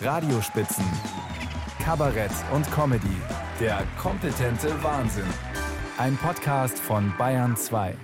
Radiospitzen, Kabarett und Comedy. Der kompetente Wahnsinn. Ein Podcast von Bayern 2.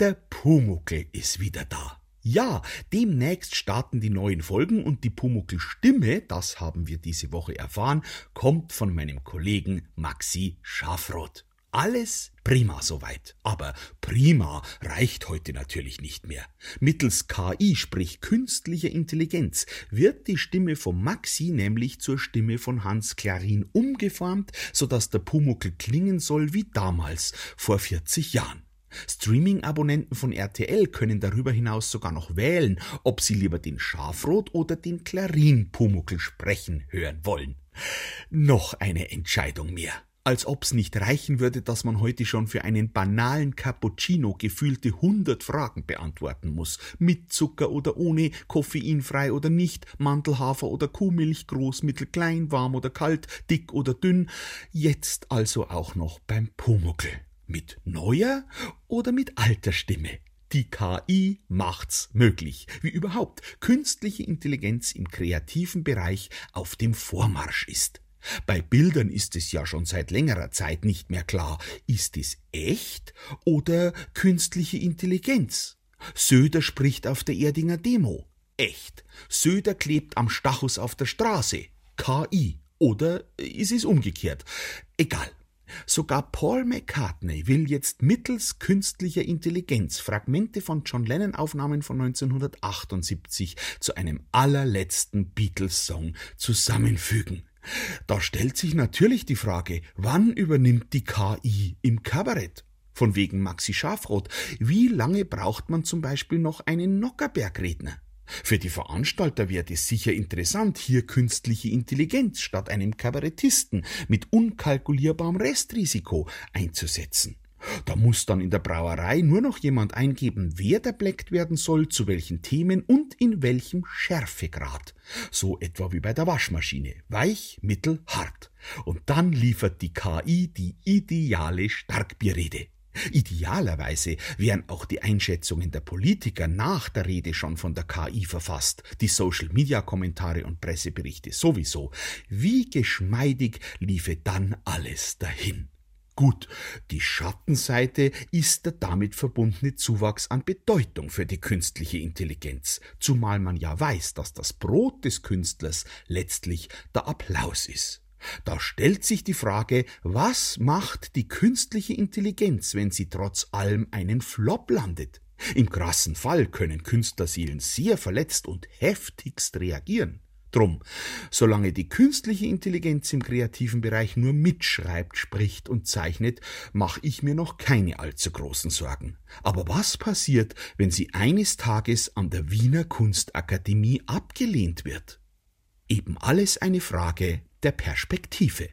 Der Pumuckel ist wieder da. Ja, demnächst starten die neuen Folgen und die Pumuckel Stimme, das haben wir diese Woche erfahren, kommt von meinem Kollegen Maxi Schafroth. Alles prima soweit. Aber prima reicht heute natürlich nicht mehr. Mittels KI, sprich künstlicher Intelligenz, wird die Stimme von Maxi nämlich zur Stimme von Hans Klarin umgeformt, sodass der Pumuckel klingen soll wie damals, vor 40 Jahren. Streaming-Abonnenten von RTL können darüber hinaus sogar noch wählen, ob sie lieber den Schafrot oder den Klarin-Pumuckel sprechen hören wollen. Noch eine Entscheidung mehr als ob's nicht reichen würde, dass man heute schon für einen banalen Cappuccino gefühlte hundert Fragen beantworten muss. Mit Zucker oder ohne, koffeinfrei oder nicht, Mandelhafer oder Kuhmilch, groß, mittel, klein, warm oder kalt, dick oder dünn. Jetzt also auch noch beim Pumuckel. Mit neuer oder mit alter Stimme? Die KI macht's möglich, wie überhaupt künstliche Intelligenz im kreativen Bereich auf dem Vormarsch ist. Bei Bildern ist es ja schon seit längerer Zeit nicht mehr klar, ist es echt oder künstliche Intelligenz? Söder spricht auf der Erdinger Demo. Echt. Söder klebt am Stachus auf der Straße. KI. Oder ist es umgekehrt? Egal. Sogar Paul McCartney will jetzt mittels künstlicher Intelligenz Fragmente von John Lennon Aufnahmen von 1978 zu einem allerletzten Beatles-Song zusammenfügen. Da stellt sich natürlich die Frage, wann übernimmt die KI im Kabarett? Von wegen Maxi Schafroth. Wie lange braucht man zum Beispiel noch einen Nockerbergredner? Für die Veranstalter wäre es sicher interessant, hier künstliche Intelligenz statt einem Kabarettisten mit unkalkulierbarem Restrisiko einzusetzen. Da muss dann in der Brauerei nur noch jemand eingeben, wer der bleckt werden soll, zu welchen Themen und in welchem Schärfegrad. So etwa wie bei der Waschmaschine. Weich, mittel, hart. Und dann liefert die KI die ideale Starkbierrede. Idealerweise wären auch die Einschätzungen der Politiker nach der Rede schon von der KI verfasst, die Social-Media-Kommentare und Presseberichte sowieso. Wie geschmeidig liefe dann alles dahin. Gut, die Schattenseite ist der damit verbundene Zuwachs an Bedeutung für die künstliche Intelligenz, zumal man ja weiß, dass das Brot des Künstlers letztlich der Applaus ist. Da stellt sich die Frage, was macht die künstliche Intelligenz, wenn sie trotz allem einen Flop landet? Im krassen Fall können Künstlerseelen sehr verletzt und heftigst reagieren. Drum, solange die künstliche Intelligenz im kreativen Bereich nur mitschreibt, spricht und zeichnet, mache ich mir noch keine allzu großen Sorgen. Aber was passiert, wenn sie eines Tages an der Wiener Kunstakademie abgelehnt wird? Eben alles eine Frage der Perspektive.